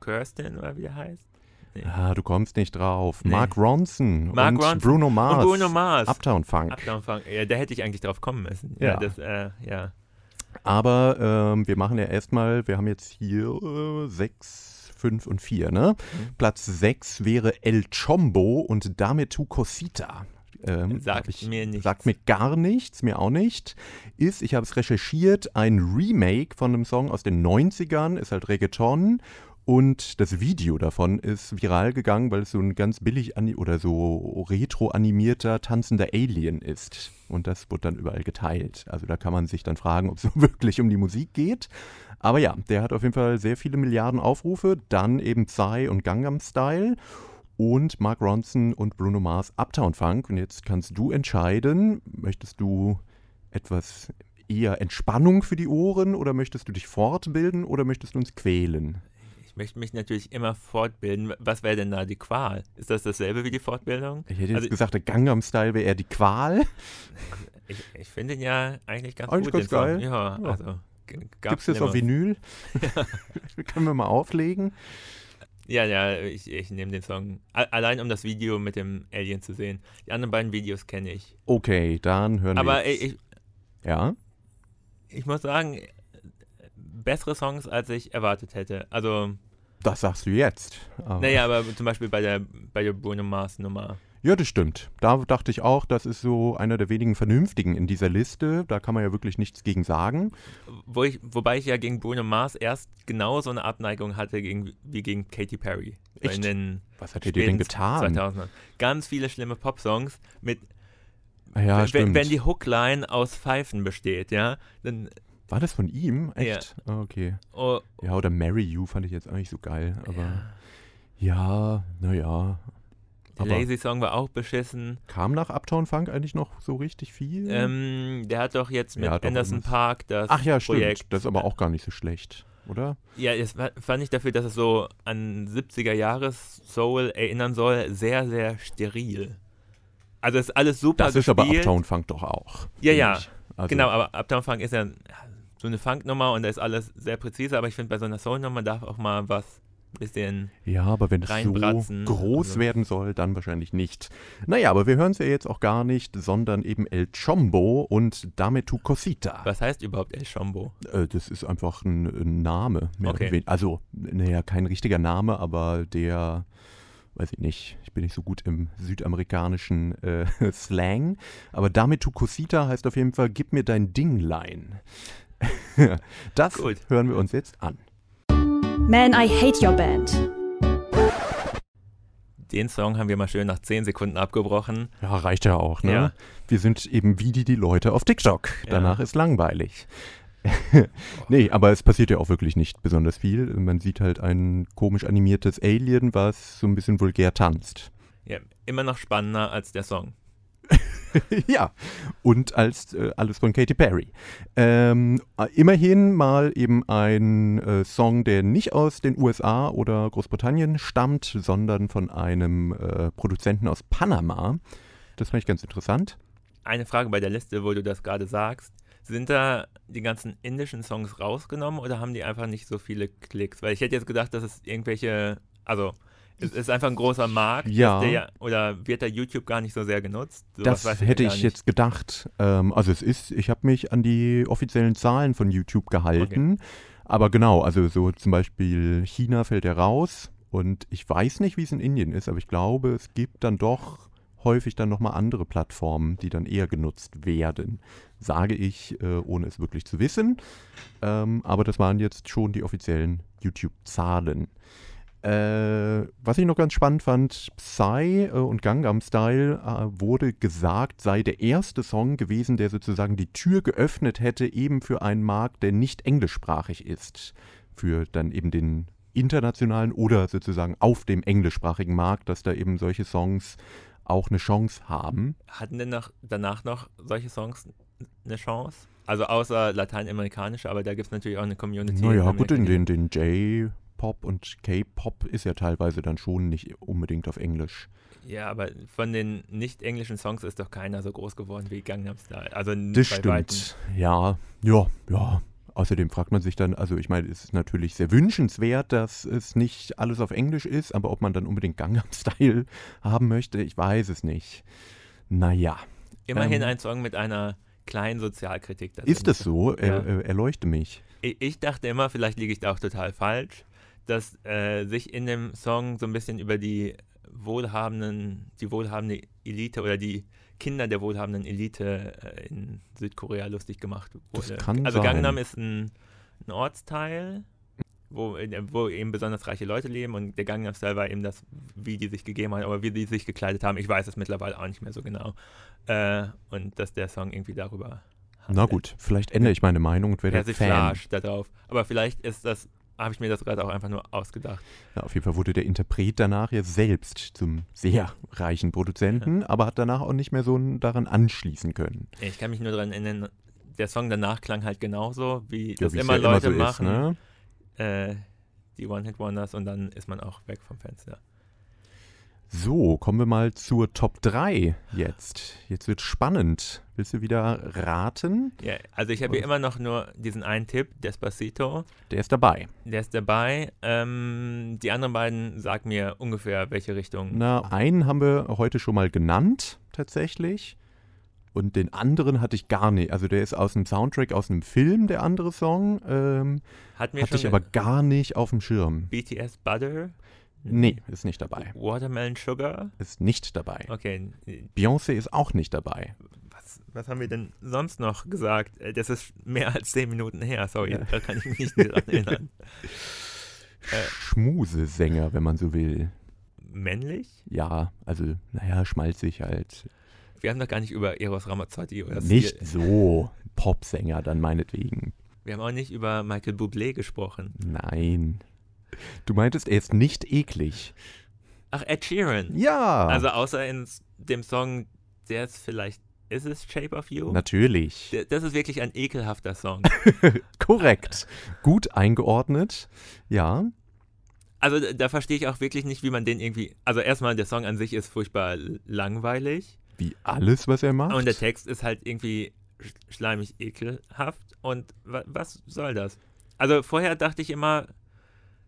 Kirsten oder wie der heißt? Nee. Ah, du kommst nicht drauf. Nee. Mark Ronson Mark und Ronson Bruno Mars. Und Bruno Mars. Uptown Funk. Uptown Funk. Ja, da hätte ich eigentlich drauf kommen müssen. Ja, Ja. das, äh, ja. Aber ähm, wir machen ja erstmal, wir haben jetzt hier äh, sechs, fünf und vier, ne? Mhm. Platz sechs wäre El Chombo und Dame tu Cosita. Ähm, Sagt ich, mir nichts. Sagt mir gar nichts, mir auch nicht. Ist, ich habe es recherchiert, ein Remake von einem Song aus den 90ern, ist halt Reggaeton. Und das Video davon ist viral gegangen, weil es so ein ganz billig oder so retro animierter tanzender Alien ist. Und das wurde dann überall geteilt. Also da kann man sich dann fragen, ob es wirklich um die Musik geht. Aber ja, der hat auf jeden Fall sehr viele Milliarden Aufrufe. Dann eben Psy und Gangnam Style und Mark Ronson und Bruno Mars Uptown Funk. Und jetzt kannst du entscheiden, möchtest du etwas eher Entspannung für die Ohren oder möchtest du dich fortbilden oder möchtest du uns quälen? Ich möchte mich natürlich immer fortbilden. Was wäre denn da die Qual? Ist das dasselbe wie die Fortbildung? Ich hätte jetzt Also- gesagt, der Gangnam Style wäre eher die Qual. Ich, ich finde ihn ja eigentlich ganz Eigentlich gut. ganz Song. geil. Ja, Ja. also. Gibt es das auf. Vinyl? Können wir mal auflegen? Ja, ja, ich, ich nehme den Song. Allein um das Video mit dem Alien zu sehen. Die anderen beiden Videos kenne ich. Okay, dann hören Aber wir. ey, jetzt- ich, ja, ich muss sagen, bessere Songs, als ich erwartet hätte. Also, das sagst du jetzt. Aber- naja, aber zum Beispiel bei der, bei der Bruno Mars Nummer. Ja, das stimmt. Da dachte ich auch, das ist so einer der wenigen Vernünftigen in dieser Liste. Da kann man ja wirklich nichts gegen sagen. Wo ich, wobei ich ja gegen Bruno Mars erst genau so eine Abneigung hatte gegen, wie gegen Katy Perry. Echt? In den Was hat dir denn getan? 2000ern. Ganz viele schlimme Popsongs mit, Ja, wenn, stimmt. wenn die Hookline aus Pfeifen besteht, ja, dann, War das von ihm? Echt? Ah, okay. oh, Ja, oder Marry You fand ich jetzt auch nicht so geil. Aber ja, naja. der Aber Lazy Song war auch beschissen. kam nach Uptown Funk eigentlich noch so richtig viel? Ähm, der hat doch jetzt mit Ja, doch, Anderson irgendwas. Park das Ach ja, stimmt. Projekt. Das ist aber auch gar nicht so schlecht, oder? Ja, das fand ich dafür, dass es so an 70er Jahres Soul erinnern soll, sehr, sehr steril. Also ist alles super Das ist aber gespielt. Uptown Funk doch auch. Ja, ja. Also, Genau, aber Uptown Funk ist ja so eine Funknummer und da ist alles sehr präzise, aber ich finde, bei so einer Soul-Nummer darf auch mal was bisschen. Ja, aber wenn es so groß also. werden soll, dann wahrscheinlich nicht. Naja, aber wir hören es ja jetzt auch gar nicht, sondern eben El Chombo und Dame tu Cosita. Was heißt überhaupt El Chombo? Äh, das ist einfach ein, ein Name. Mehr Okay. Also, naja, kein richtiger Name, aber der, weiß ich nicht, ich bin nicht so gut im südamerikanischen äh, Slang. Aber Dame tu Cosita heißt auf jeden Fall, gib mir dein Dinglein. das Gut. hören wir uns jetzt an. Man, I hate your band. Den Song haben wir mal schön nach 10 Sekunden abgebrochen. Ja, reicht ja auch, ne? Ja. Wir sind eben wie die, die Leute auf TikTok. Ja. Danach ist langweilig. nee, aber es passiert ja auch wirklich nicht besonders viel. Man sieht halt ein komisch animiertes Alien, was so ein bisschen vulgär tanzt. Ja, immer noch spannender als der Song. ja, und als äh, alles von Katy Perry. Ähm, äh, immerhin mal eben ein äh, Song, der nicht aus den USA oder Großbritannien stammt, sondern von einem äh, Produzenten aus Panama. Das fand ich ganz interessant. Eine Frage bei der Liste, wo du das gerade sagst. Sind da die ganzen indischen Songs rausgenommen oder haben die einfach nicht so viele Klicks? Weil ich hätte jetzt gedacht, dass es irgendwelche, also es ist einfach ein großer Markt, Ja. der, oder wird da YouTube gar nicht so sehr genutzt? Sowas Das hätte ich nicht. jetzt gedacht. Ähm, also es ist, ich habe mich an die offiziellen Zahlen von YouTube gehalten. Aber genau, also so zum Beispiel China fällt ja raus und ich weiß nicht, wie es in Indien ist, aber ich glaube, es gibt dann doch häufig dann nochmal andere Plattformen, die dann eher genutzt werden. Sage ich, äh, ohne es wirklich zu wissen. Ähm, aber das waren jetzt schon die offiziellen YouTube-Zahlen. Äh, was ich noch ganz spannend fand, Psy äh, und Gangnam Style äh, wurde gesagt, sei der erste Song gewesen, der sozusagen die Tür geöffnet hätte, eben für einen Markt, der nicht englischsprachig ist. Für dann eben den internationalen oder sozusagen auf dem englischsprachigen Markt, dass da eben solche Songs auch eine Chance haben. Hatten denn noch, danach noch solche Songs eine Chance? Also außer lateinamerikanische, aber da gibt es natürlich auch eine Community. Naja, gut, in den, den J-Pop und K-Pop ist ja teilweise dann schon nicht unbedingt auf Englisch. Ja, aber von den nicht-englischen Songs ist doch keiner so groß geworden wie Gangnam Style. Also Das stimmt. Weitem. Ja, ja, ja. Außerdem fragt man sich dann, also ich meine, es ist natürlich sehr wünschenswert, dass es nicht alles auf Englisch ist, aber ob man dann unbedingt Gangnam Style haben möchte, ich weiß es nicht. Naja, Immerhin Ähm, ein Song mit einer kleinen Sozialkritik. Ist das so? Ja. er, erleuchte mich. Ich, ich dachte immer, vielleicht liege ich da auch total falsch, dass äh, sich in dem Song so ein bisschen über die wohlhabenden, die wohlhabende Elite oder die Kinder der wohlhabenden Elite äh, in Südkorea lustig gemacht wurde. also sein. Gangnam ist ein, ein Ortsteil, wo, wo eben besonders reiche Leute leben und der Gangnam Style war eben das, wie die sich gegeben haben, aber wie die sich gekleidet haben, ich weiß es mittlerweile auch nicht mehr so genau. Äh, und dass der Song irgendwie darüber Na gut, vielleicht ändere ich meine Meinung und werde Fan. Persiflage da drauf. Aber vielleicht ist das, habe ich mir das gerade auch einfach nur ausgedacht. Ja, auf jeden Fall wurde der Interpret danach ja selbst zum sehr reichen Produzenten, aber hat danach auch nicht mehr so daran anschließen können. Ich kann mich nur daran erinnern, der Song danach klang halt genauso, wie Ja, das immer ja Leute so machen. Ist, ne? äh, die One-Hit-Wonders und dann ist man auch weg vom Fenster. So, kommen wir mal zur Top 3 jetzt. Jetzt wird spannend. Willst du wieder raten? Ja, also ich habe hier immer noch nur diesen einen Tipp, Despacito. Der ist dabei. Der ist dabei. Ähm, die anderen beiden sagen mir ungefähr, welche Richtung. Na, einen haben wir heute schon mal genannt, tatsächlich. Und den anderen hatte ich gar nicht. Also der ist aus einem Soundtrack, aus einem Film, der andere Song. Ähm, Hat mir hatte ich aber gar nicht auf dem Schirm. BTS Butter? Nee, ist nicht dabei. Watermelon Sugar? Ist nicht dabei. Okay. Beyoncé ist auch nicht dabei. Was, was haben wir denn sonst noch gesagt? Äh, Das ist mehr als zehn Minuten her. Sorry, Ja. da kann ich mich nicht mehr dran erinnern. Äh. Schmusesänger, wenn man so will. Männlich? Ja, also, naja, schmalzig halt. Wir haben doch gar nicht über Eros Ramazzotti oder Nicht Sil- so Popsänger dann meinetwegen. Wir haben auch nicht über Michael Bublé gesprochen. Nein. Du meintest, er ist nicht eklig. Ach, Ed Sheeran. Ja. Also außer in dem Song, der ist vielleicht, ist es Shape of You? Natürlich. Das ist wirklich ein ekelhafter Song. Korrekt. Gut eingeordnet. Ja. Also da, verstehe ich auch wirklich nicht, wie man den irgendwie. Also erstmal, der Song an sich ist furchtbar langweilig. Wie alles, was er macht. Und der Text ist halt irgendwie sch- schleimig ekelhaft. Und wa was soll das? Also vorher dachte ich immer,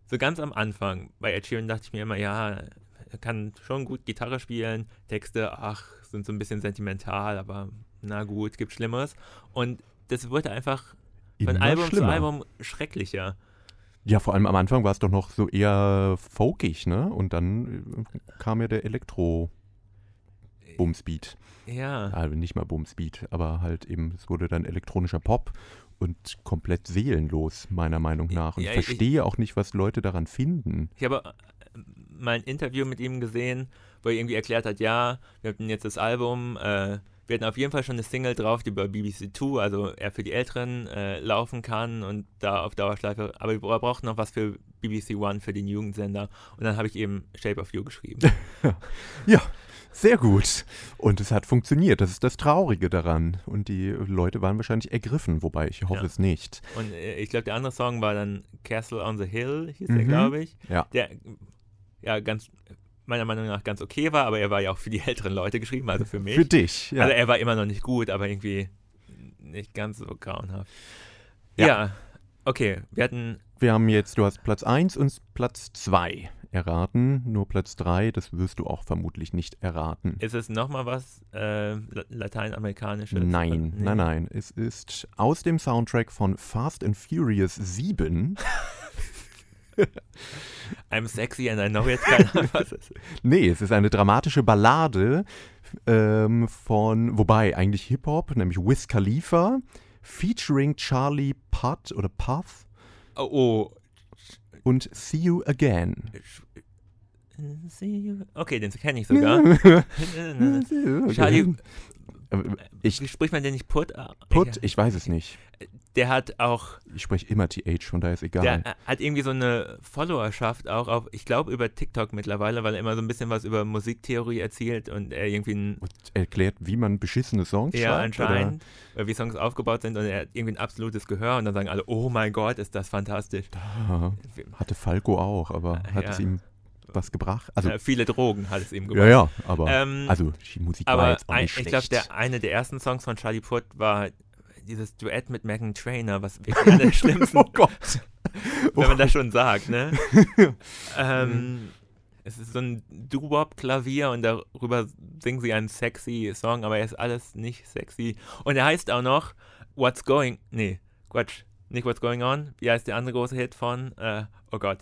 so ganz am Anfang, bei Ed Sheeran dachte ich mir immer, ja, er kann schon gut Gitarre spielen, Texte, ach, sind so ein bisschen sentimental, aber na gut, gibt Schlimmeres. Und das wurde einfach von Immer Album schlimmer. zu Album schrecklicher. Ja, vor allem am Anfang war es doch noch so eher folkig, ne? Und dann äh, kam ja der Elektro-Bumsbeat. Ja. Also nicht mal Bumsbeat, aber halt eben, es wurde dann elektronischer Pop und komplett seelenlos, meiner Meinung nach. Und Ja, ich ich- verstehe auch nicht, was Leute daran finden. Ich habe äh, mal ein Interview mit ihm gesehen, wo er irgendwie erklärt hat, ja, wir hatten jetzt das Album, äh, wir hatten auf jeden Fall schon eine Single drauf, die bei BBC Two, also er für die Älteren äh, laufen kann und da auf Dauerschleife, aber wir bra- brauchten noch was für BBC One, für den Jugendsender. Und dann habe ich eben Shape of You geschrieben. Ja, sehr gut. Und es hat funktioniert. Das ist das Traurige daran. Und die Leute waren wahrscheinlich ergriffen, wobei ich hoffe Ja. es nicht. Und äh, ich glaube, der andere Song war dann Castle on the Hill, hieß der, Mhm. glaube ich. Ja. Der ja ganz, meiner Meinung nach ganz okay war, aber er war ja auch für die älteren Leute geschrieben, also für mich. Für dich. Ja. Also er war immer noch nicht gut, aber irgendwie nicht ganz so grauenhaft. Ja. Ja, okay. Wir hatten, Wir haben jetzt, du hast Platz 1 und Platz 2 erraten. Nur Platz 3, das wirst du auch vermutlich nicht erraten. ist es nochmal was äh, La- lateinamerikanisches? Nein, Nee. nein, nein. Es ist aus dem Soundtrack von Fast and Furious 7. I'm sexy and I know jetzt keine Ahnung, was es ist. Nee, es ist eine dramatische Ballade ähm, von, wobei eigentlich Hip-Hop, nämlich Wiz Khalifa, featuring Charlie Putt oder Puff Oh, oh. Und See You Again. See you- Okay, den kenne ich sogar. Charlie. Äh, Ich, wie spricht man den nicht Put? Put, ich weiß es nicht. Der hat auch, Ich spreche immer TH, von daher ist egal. der äh, hat irgendwie so eine Followerschaft auch auf, ich glaube über TikTok mittlerweile, weil er immer so ein bisschen was über Musiktheorie erzählt und er irgendwie ein und erklärt, wie man beschissene Songs Ja, schreibt. anscheinend, äh, wie Songs aufgebaut sind und er hat irgendwie ein absolutes Gehör und dann sagen alle, oh mein Gott, ist das fantastisch. Oder? Ja, hatte Falco auch, aber Äh, hat ja. es ihm was gebracht? Also, äh, viele Drogen hat es ihm ja, gebracht. ja, aber Ähm, also die Musik war aber jetzt auch ein, nicht ich glaube, schlecht. der eine der ersten Songs von Charlie Puth war dieses Duett mit Megan Trainer, was wirklich einer der schlimmsten, oh Gott. wenn man das schon sagt, ne? ähm, es ist so ein Doo-Wop-Klavier und darüber singen sie einen sexy Song, aber er ist alles nicht sexy. Und er heißt auch noch What's Going, nee, Quatsch, nicht What's Going On, wie heißt der andere große Hit von, äh, oh Gott,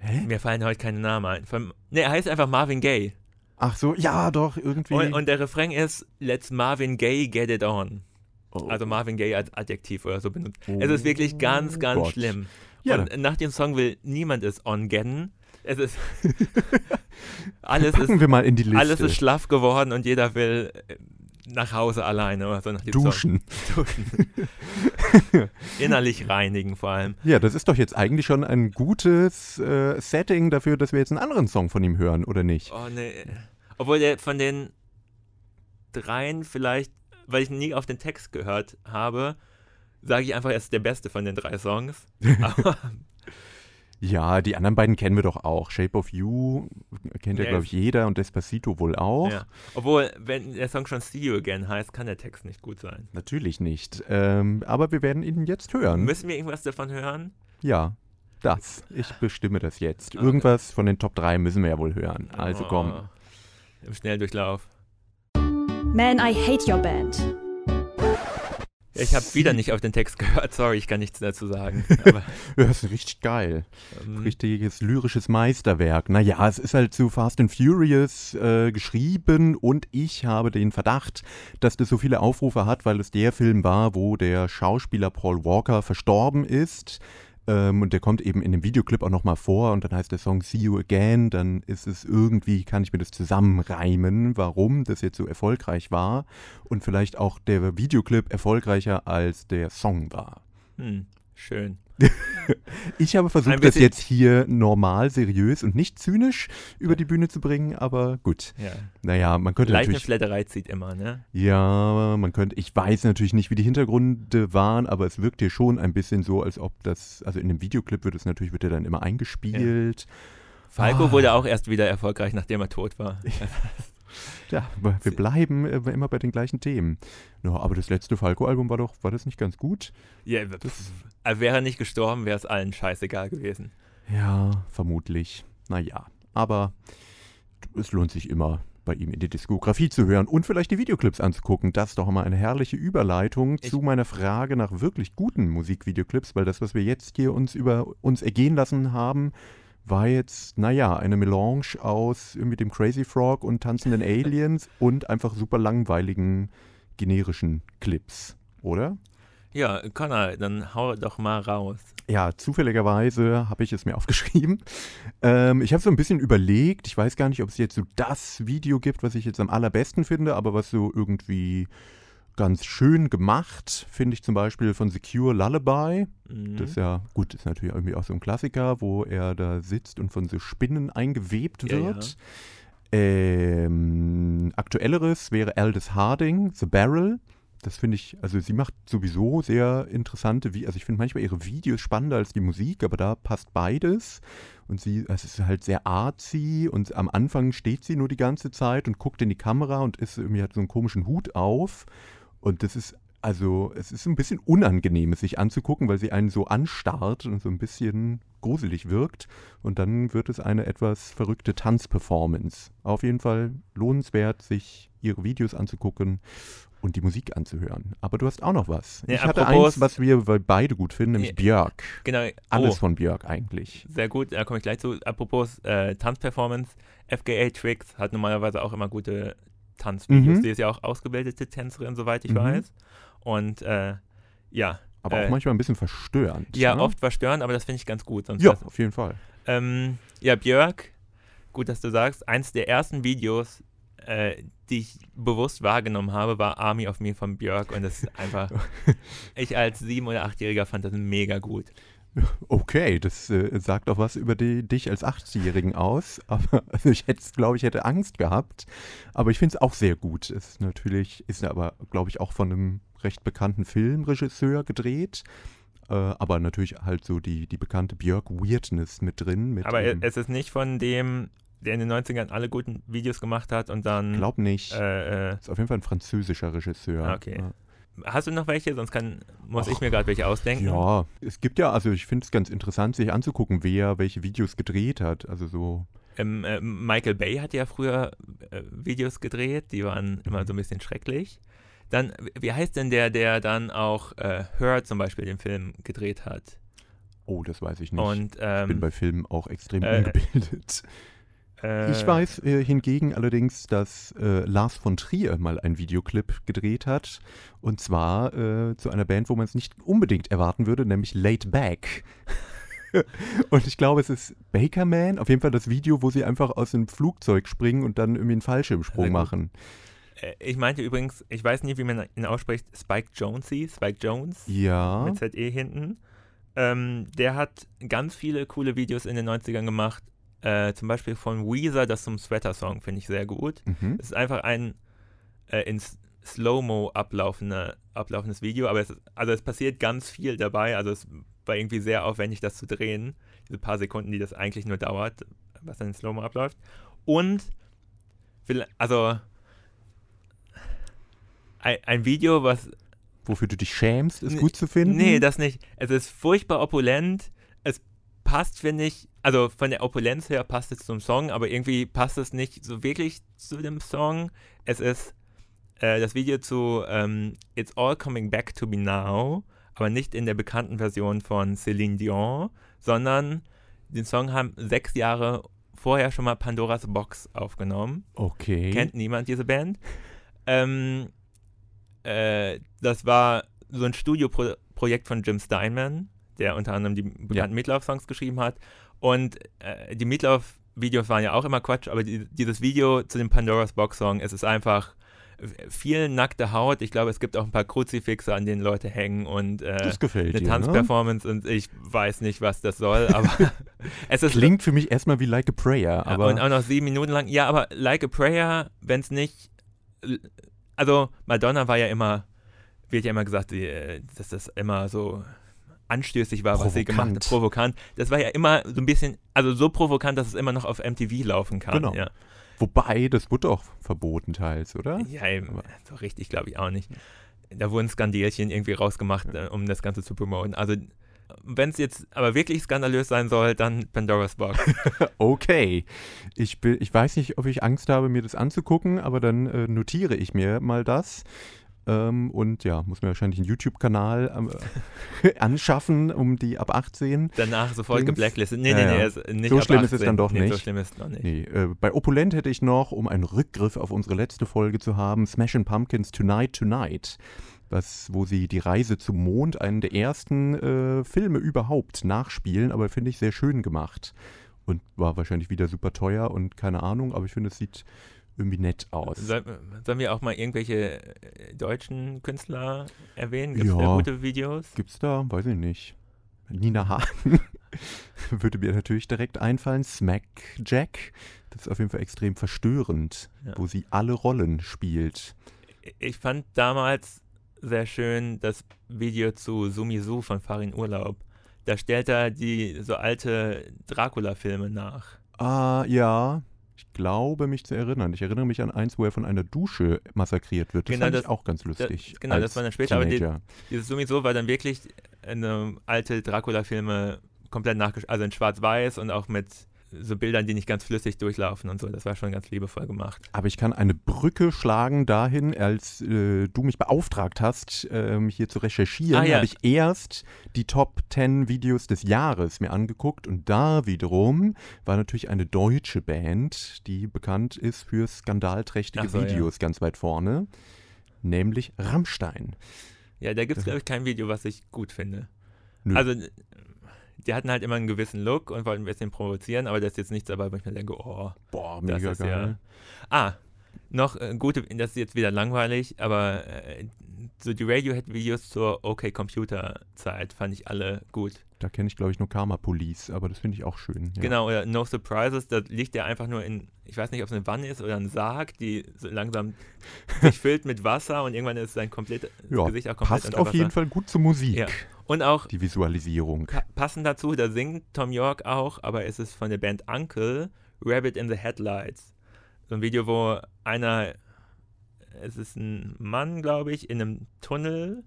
Hä? mir fallen heute keine Namen ein. Von, nee, er heißt einfach Marvin Gaye. Ach so, ja, doch, irgendwie. Und, und der Refrain ist Let's Marvin Gaye get it on. Oh. Also Marvin Gaye als Adjektiv oder so benutzt. Oh Es ist wirklich ganz, ganz Gott. schlimm. Ja. Und nach dem Song will niemand es on getten. Es ist alles Packen ist wir mal in die Liste. alles ist schlaff geworden und jeder will äh, nach Hause alleine oder so nach dem Duschen. Song. Duschen. Innerlich reinigen vor allem. Ja, das ist doch jetzt eigentlich schon ein gutes äh, Setting dafür, dass wir jetzt einen anderen Song von ihm hören, oder nicht? Oh nee. Obwohl der von den dreien vielleicht, weil ich nie auf den Text gehört habe, sage ich einfach, er ist der beste von den drei Songs. Ja, die anderen beiden kennen wir doch auch. Shape of You kennt ja, glaube ich, jeder und Despacito wohl auch. Ja. Obwohl, wenn der Song schon See You Again heißt, kann der Text nicht gut sein. Natürlich nicht. Ähm, aber wir werden ihn jetzt hören. Müssen wir irgendwas davon hören? Ja, das. Ich bestimme das jetzt. Okay. Irgendwas von den Top 3 müssen wir ja wohl hören. Also komm. Oh, Im Schnelldurchlauf. Man, I hate your band. Ja, ich habe wieder nicht auf den Text gehört. Sorry, ich kann nichts dazu sagen. Aber, Ja, das ist richtig geil. ähm, Richtiges lyrisches Meisterwerk. Naja, es ist halt zu Fast and Furious äh, geschrieben und ich habe den Verdacht, dass das so viele Aufrufe hat, weil es der Film war, wo der Schauspieler Paul Walker verstorben ist. Ähm, und der kommt eben in dem Videoclip auch nochmal vor und dann heißt der Song See You Again. Dann ist es irgendwie, kann ich mir das zusammenreimen, warum das jetzt so erfolgreich war und vielleicht auch der Videoclip erfolgreicher als der Song war. hm, schön. Ich habe versucht, das jetzt hier normal, seriös und nicht zynisch über die Bühne zu bringen, aber gut. Ja. Naja, man könnte Leichte natürlich. Flatterei zieht immer, ne? Ja, man könnte. Ich weiß natürlich nicht, wie die Hintergründe waren, aber es wirkt hier schon ein bisschen so, als ob das. Also in dem Videoclip wird es natürlich, wird er dann immer eingespielt. Falco Ah. wurde auch erst wieder erfolgreich, nachdem er tot war. Ja, wir bleiben äh, immer bei den gleichen Themen. Ja, aber das letzte Falco-Album war doch, war das nicht ganz gut? Ja, pf, äh, wäre er nicht gestorben, wäre es allen scheißegal gewesen. Ja, vermutlich. Naja, aber es lohnt sich immer, bei ihm in die Diskografie zu hören und vielleicht die Videoclips anzugucken. Das ist doch mal eine herrliche Überleitung Ich- zu meiner Frage nach wirklich guten Musikvideoclips, weil das, was wir jetzt hier uns über uns ergehen lassen haben, war jetzt, naja, eine Melange aus irgendwie dem Crazy Frog und tanzenden Aliens und einfach super langweiligen generischen Clips, oder? Ja, Connor, dann hau doch mal raus. Ja, zufälligerweise habe ich es mir aufgeschrieben. Ähm, ich habe so ein bisschen überlegt, ich weiß gar nicht, ob es jetzt so das Video gibt, was ich jetzt am allerbesten finde, aber was so irgendwie ganz schön gemacht, finde ich zum Beispiel von Secure Lullaby. Mhm. Das ist ja, gut, ist natürlich irgendwie auch so ein Klassiker, wo er da sitzt und von so Spinnen eingewebt Ja, wird. Ähm, aktuelleres wäre Aldous Harding, The Barrel. Das finde ich, also sie macht sowieso sehr interessante, Vi- also ich finde manchmal ihre Videos spannender als die Musik, aber da passt beides. Und sie, es ist halt sehr artsy und am Anfang steht sie nur die ganze Zeit und guckt in die Kamera und ist irgendwie hat so einen komischen Hut auf. Und das ist, also, es ist ein bisschen unangenehm, es sich anzugucken, weil sie einen so anstarrt und so ein bisschen gruselig wirkt. Und dann wird es eine etwas verrückte Tanzperformance. Auf jeden Fall lohnenswert, sich ihre Videos anzugucken und die Musik anzuhören. Aber du hast auch noch was. Ja, ich hatte eins, was wir beide gut finden, nämlich Ja. Björk. Genau. Alles oh, von Björk eigentlich. sehr gut, da komme ich gleich zu. Apropos äh, Tanzperformance, FKA Tricks hat normalerweise auch immer gute Tanzvideos. Mhm. Die ist ja auch ausgebildete Tänzerin, soweit ich Mhm. weiß. Und äh, ja, Aber Äh, auch manchmal ein bisschen verstörend. ja, ne? oft verstörend, aber das finde ich ganz gut. Sonst Ja, auf jeden Fall. Ähm, ja, Björk, gut, dass du sagst, eins der ersten Videos, äh, die ich bewusst wahrgenommen habe, war Army of Me von Björk und das ist einfach, ich als sieben- oder achtjähriger fand das mega gut. Okay, das äh, sagt auch was über die, dich als Achtjährigen aus. Aber also ich hätte, glaube ich, hätte Angst gehabt. Aber ich finde es auch sehr gut. Es ist natürlich, ist aber, glaube ich, auch von einem recht bekannten Filmregisseur gedreht. Äh, aber natürlich halt so die, die bekannte Björk-Weirdness mit drin. Mit, Aber es ist nicht von dem, der in den 90ern alle guten Videos gemacht hat und dann. glaub nicht. äh, äh, ist auf jeden Fall ein französischer Regisseur. Ah, okay. Ja. Hast du noch welche? Sonst kann, muss Ach, ich mir gerade welche ausdenken. Ja, es gibt ja, also ich finde es ganz interessant, sich anzugucken, wer welche Videos gedreht hat. Also so, Ähm, äh, Michael Bay hat ja früher äh, Videos gedreht, die waren immer so ein bisschen schrecklich. Dann, wie heißt denn der, der dann auch äh, Her zum Beispiel den Film gedreht hat? oh, das weiß ich nicht. Und ich ähm, bin bei Filmen auch extrem äh, ungebildet. Äh, Ich weiß äh, hingegen allerdings, dass äh, Lars von Trier mal einen Videoclip gedreht hat. Und zwar äh, zu einer Band, wo man es nicht unbedingt erwarten würde, nämlich Laid Back. und ich glaube, es ist Baker Man. Auf jeden Fall das Video, wo sie einfach aus dem Flugzeug springen und dann irgendwie einen Fallschirmsprung machen. äh, Ich meinte übrigens, ich weiß nie, wie man ihn ausspricht, Spike Jonze, Spike Jones Ja. mit ZE hinten. Ähm, der hat ganz viele coole Videos in den 90ern gemacht. Äh, zum Beispiel von Weezer, das zum Sweater-Song, finde ich sehr gut. Mhm. Es ist einfach ein äh, in Slow-Mo ablaufende, ablaufendes Video, aber es, also es passiert ganz viel dabei. Also es war irgendwie sehr aufwendig, das zu drehen. diese paar Sekunden, die das eigentlich nur dauert, was dann in Slow-Mo abläuft. Und, also, ein, ein Video, was Wofür du dich schämst, ist gut zu finden? Nee, das nicht. Es ist furchtbar opulent. Passt, finde ich, also von der Opulenz her passt es zum Song, aber irgendwie passt es nicht so wirklich zu dem Song. Es ist äh, das Video zu ähm, It's All Coming Back to Me Now, aber nicht in der bekannten Version von Celine Dion, sondern den Song haben sechs Jahre vorher schon mal Pandoras Box aufgenommen. Okay. Kennt niemand diese Band. Ähm, äh, das war so ein Studioprojekt von Jim Steinman, der unter anderem die bekannten ja. Meatloaf-Songs geschrieben hat. Und äh, die Meatloaf-Videos waren ja auch immer Quatsch, aber die, dieses Video zu dem Pandora's Box-Song, es ist einfach viel nackte Haut. Ich glaube, es gibt auch ein paar Kruzifixe, an denen Leute hängen und äh, eine dir, Tanzperformance ne? und ich weiß nicht, was das soll, aber es ist klingt für mich erstmal wie Like a Prayer, aber und auch noch sieben Minuten lang. Ja, aber Like a Prayer, wenn es nicht also Madonna war ja immer, wird ja immer gesagt, äh, dass das immer so anstößig war, provokant. was sie gemacht hat, provokant. Das war ja immer so ein bisschen, also so provokant, dass es immer noch auf MTV laufen kann. Genau. Ja. Wobei, das wurde auch verboten teils, oder? Ja, eben, so richtig glaube ich auch nicht. Da wurden Skandälchen irgendwie rausgemacht, ja. Äh, um das Ganze zu promoten. Also wenn es jetzt aber wirklich skandalös sein soll, dann Pandora's Box. okay. Ich, bin, ich weiß nicht, ob ich Angst habe, mir das anzugucken, aber dann äh, notiere ich mir mal das. Ähm, und ja, muss mir wahrscheinlich einen YouTube-Kanal äh, anschaffen, um die ab 18. Danach sofort geblacklistet. Nee, nee, nee, ja. Ist nicht so schlimm 18. ist es dann doch nee, nicht. So schlimm ist es noch nicht. Nee, äh, bei Opulent hätte ich noch, um einen Rückgriff auf unsere letzte Folge zu haben, Smashing Pumpkins Tonight Tonight was, wo sie die Reise zum Mond, einen der ersten äh, Filme überhaupt, nachspielen, aber finde ich sehr schön gemacht. Und war wahrscheinlich wieder super teuer und keine Ahnung, aber ich finde, es sieht irgendwie nett aus. Soll, sollen wir auch mal irgendwelche äh, deutschen Künstler erwähnen? Gibt es ja, da gute Videos? Gibt es da? Weiß ich nicht. Nina Hagen würde mir natürlich direkt einfallen. Smack Jack. Das ist auf jeden Fall extrem verstörend, ja. wo sie alle Rollen spielt. Ich fand damals sehr schön das Video zu Sumisu von Farin Urlaub. Da stellt er die so alte Dracula-Filme nach. Ah, ja. Ich glaube, mich zu erinnern. Ich erinnere mich an eins, wo er von einer Dusche massakriert wird. Das genau, fand das, ich auch ganz lustig. Das, genau, das war dann später. Teenager. Aber die, dieses Sumisu war dann wirklich eine alte Dracula-Filme komplett nachgestellt, also in schwarz-weiß und auch mit so Bildern, die nicht ganz flüssig durchlaufen und so. Das war schon ganz liebevoll gemacht. Aber ich kann eine Brücke schlagen dahin, als äh, du mich beauftragt hast, ähm, hier zu recherchieren, ah, ja. habe ich erst die Top 10 Videos des Jahres mir angeguckt und da wiederum war natürlich eine deutsche Band, die bekannt ist für skandalträchtige so, Videos ja. ganz weit vorne, nämlich Rammstein. Ja, da gibt es, glaube ich, kein Video, was ich gut finde. Nö. Also die hatten halt immer einen gewissen Look und wollten ein bisschen provozieren, aber das ist jetzt nichts dabei, wo ich mir denke, oh, boah, mega geil. Ja, ah, noch äh, gute, das ist jetzt wieder langweilig, aber äh, so die Radiohead-Videos zur OK Computer Zeit fand ich alle gut. Da kenne ich, glaube ich, nur Karma Police, aber das finde ich auch schön. Ja. Genau, oder No Surprises, da liegt der einfach nur in, ich weiß nicht, ob es eine Wanne ist oder ein Sarg, die so langsam sich füllt mit Wasser und irgendwann ist sein komplett, ja, Gesicht auch komplett Passt auf jeden Fall gut zur Musik. Ja. Und auch die Visualisierung. Pa passend dazu, da singt Tom York auch, aber es ist von der Band Uncle, Rabbit in the Headlights. So ein Video, wo einer, es ist ein Mann, glaube ich, in einem Tunnel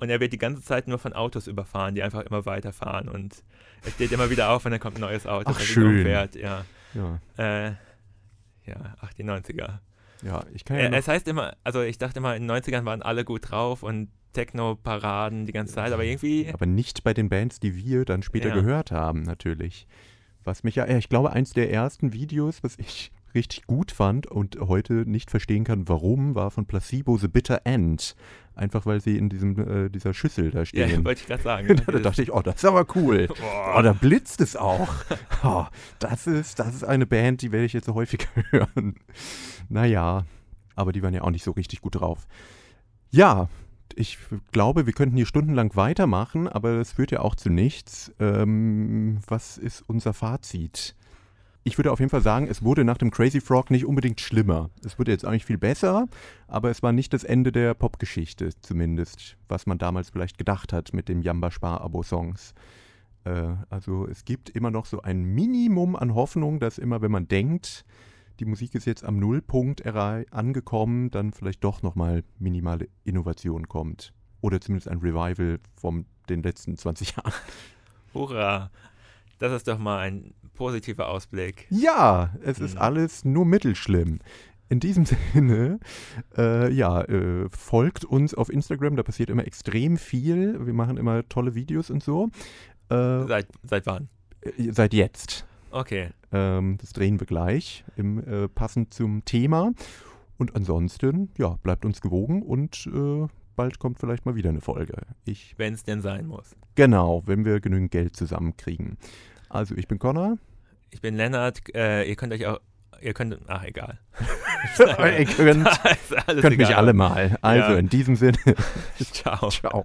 und er wird die ganze Zeit nur von Autos überfahren, die einfach immer weiterfahren und er steht immer wieder auf und dann kommt ein neues Auto, Ach, das schön. fährt. Ja. Ja. Äh, ja, ach, die 90er. Ja, ich kann ja. Äh, es heißt immer, also ich dachte immer, in den 90ern waren alle gut drauf und Techno-Paraden die ganze Zeit, aber irgendwie. Aber nicht bei den Bands, die wir dann später ja. gehört haben, natürlich. Was mich ja, ich glaube, eins der ersten Videos, was ich richtig gut fand und heute nicht verstehen kann, warum, war von Placebo The Bitter End. Einfach weil sie in diesem, äh, dieser Schüssel da stehen. Ja, wollte ich gerade sagen. da dachte ich, oh, das ist aber cool. Oh, da blitzt es auch. Oh, das, ist, das ist eine Band, die werde ich jetzt so häufiger hören. Naja, aber die waren ja auch nicht so richtig gut drauf. Ja, ich glaube, wir könnten hier stundenlang weitermachen, aber das führt ja auch zu nichts. Ähm, was ist unser Fazit? Ich würde auf jeden Fall sagen, es wurde nach dem Crazy Frog nicht unbedingt schlimmer. Es wurde jetzt nicht viel besser, aber es war nicht das Ende der Popgeschichte, zumindest, was man damals vielleicht gedacht hat mit den Jamba Spar-Abo-Songs. Äh, also es gibt immer noch so ein Minimum an Hoffnung, dass immer, wenn man denkt, die Musik ist jetzt am Nullpunkt angekommen, dann vielleicht doch nochmal minimale Innovation kommt. Oder zumindest ein Revival von den letzten 20 Jahren. Hurra! Das ist doch mal ein positiver Ausblick. Ja, es ist Mhm. alles nur mittelschlimm. In diesem Sinne, äh, ja, äh, folgt uns auf Instagram, da passiert immer extrem viel. Wir machen immer tolle Videos und so. Äh, Seit, seit wann? äh, seit jetzt. Okay. Ähm, das drehen wir gleich, im, äh, passend zum Thema. Und ansonsten, ja, bleibt uns gewogen und äh, bald kommt vielleicht mal wieder eine Folge. Wenn es denn sein muss. genau, wenn wir genügend Geld zusammenkriegen. Also, ich bin Connor. Ich bin Lennart. Äh, ihr könnt euch auch. Ihr könnt. Ach, egal. Ihr könnt, könnt mich egal. alle mal. Also, Ja. in diesem Sinne, Ciao. ciao.